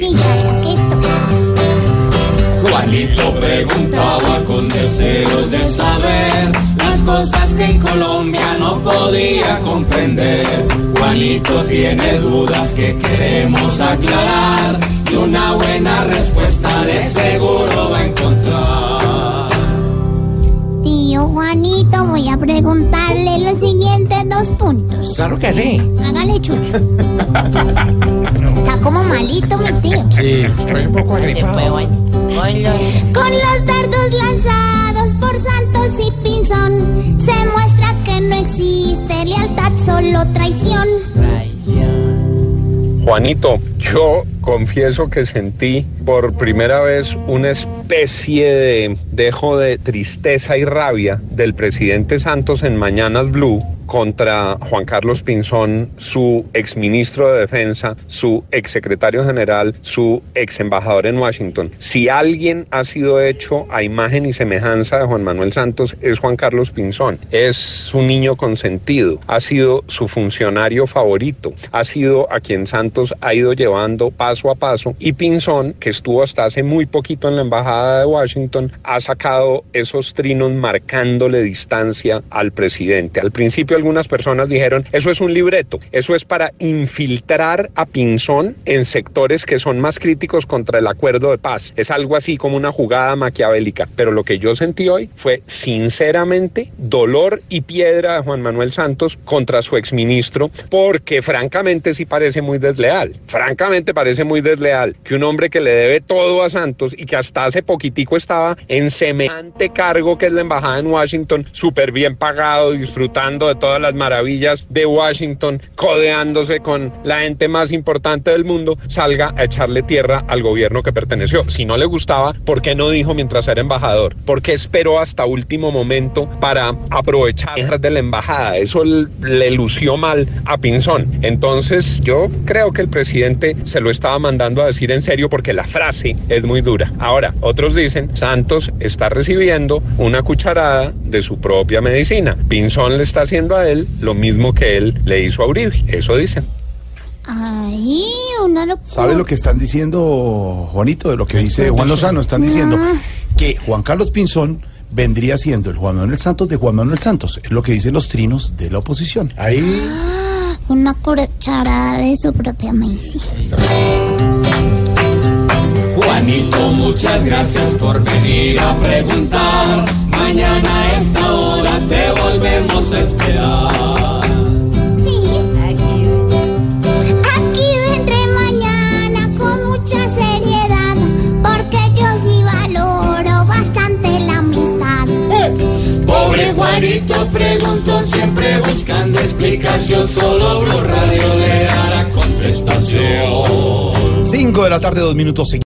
Que esto. Juanito preguntaba con deseos de saber las cosas que en Colombia no podía comprender. Juanito tiene dudas que queremos aclarar y una buena respuesta de seguro va a encontrar. Tío Juanito, voy a preguntarle los siguientes dos puntos. Claro que sí. Hágale chucho. Está como malito mi tío. Sí, estoy un poco agripado. Con los dardos lanzados por Santos y Pinzón, Juanito, yo confieso que sentí por primera vez una especie de dejo de tristeza y rabia del presidente Santos en Mañanas Blue contra Juan Carlos Pinzón, su exministro de Defensa, su exsecretario general, su ex embajador en Washington. Si alguien ha sido hecho a imagen y semejanza de Juan Manuel Santos es Juan Carlos Pinzón. Es un niño consentido, ha sido su funcionario favorito, ha sido a quien Santos ha ido llevando paso a paso y Pinzón, que estuvo hasta hace muy poquito en la embajada de Washington, ha sacado esos trinos marcándole distancia al presidente. Al principio algunas personas dijeron, eso es un libreto, eso es para infiltrar a Pinzón en sectores que son más críticos contra el acuerdo de paz. Es algo así como una jugada maquiavélica. Pero lo que yo sentí hoy fue sinceramente dolor y piedra de Juan Manuel Santos contra su exministro, porque francamente sí parece muy desleal. Francamente parece muy desleal que un hombre que le debe todo a Santos y que hasta hace poquitico estaba en semejante cargo que es la embajada en Washington, súper bien pagado, disfrutando de todas las maravillas de Washington, codeándose con la gente más importante del mundo, salga a echarle tierra al gobierno que perteneció. Si no le gustaba, ¿por qué no dijo mientras era embajador? ¿Por qué esperó hasta último momento para aprovechar de la embajada? Eso le lució mal a Pinzón. Entonces yo creo que el presidente se lo estaba mandando a decir en serio porque la frase es muy dura. Ahora, otros dicen, Santos está recibiendo una cucharada de su propia medicina. Pinzón le está haciendo a él lo mismo que él le hizo a Uribe. Eso dicen. Ay, una locura. ¿Sabe lo que están diciendo, Juanito, de lo que dice Juan Lozano? Están diciendo que Juan Carlos Pinzón vendría siendo el Juan Manuel Santos de Juan Manuel Santos. Es lo que dicen los trinos de la oposición. Ahí. Ah, Una cucharada de su propia medicina. Juanito, muchas gracias por venir a preguntar. Mañana a esta hora te esperar. Sí. Aquí vendré mañana con mucha seriedad, porque yo sí valoro bastante la amistad. Pobre Juanito preguntó siempre buscando explicación. Solo Blue Radio le dará contestación. 5 de la tarde, dos minutos.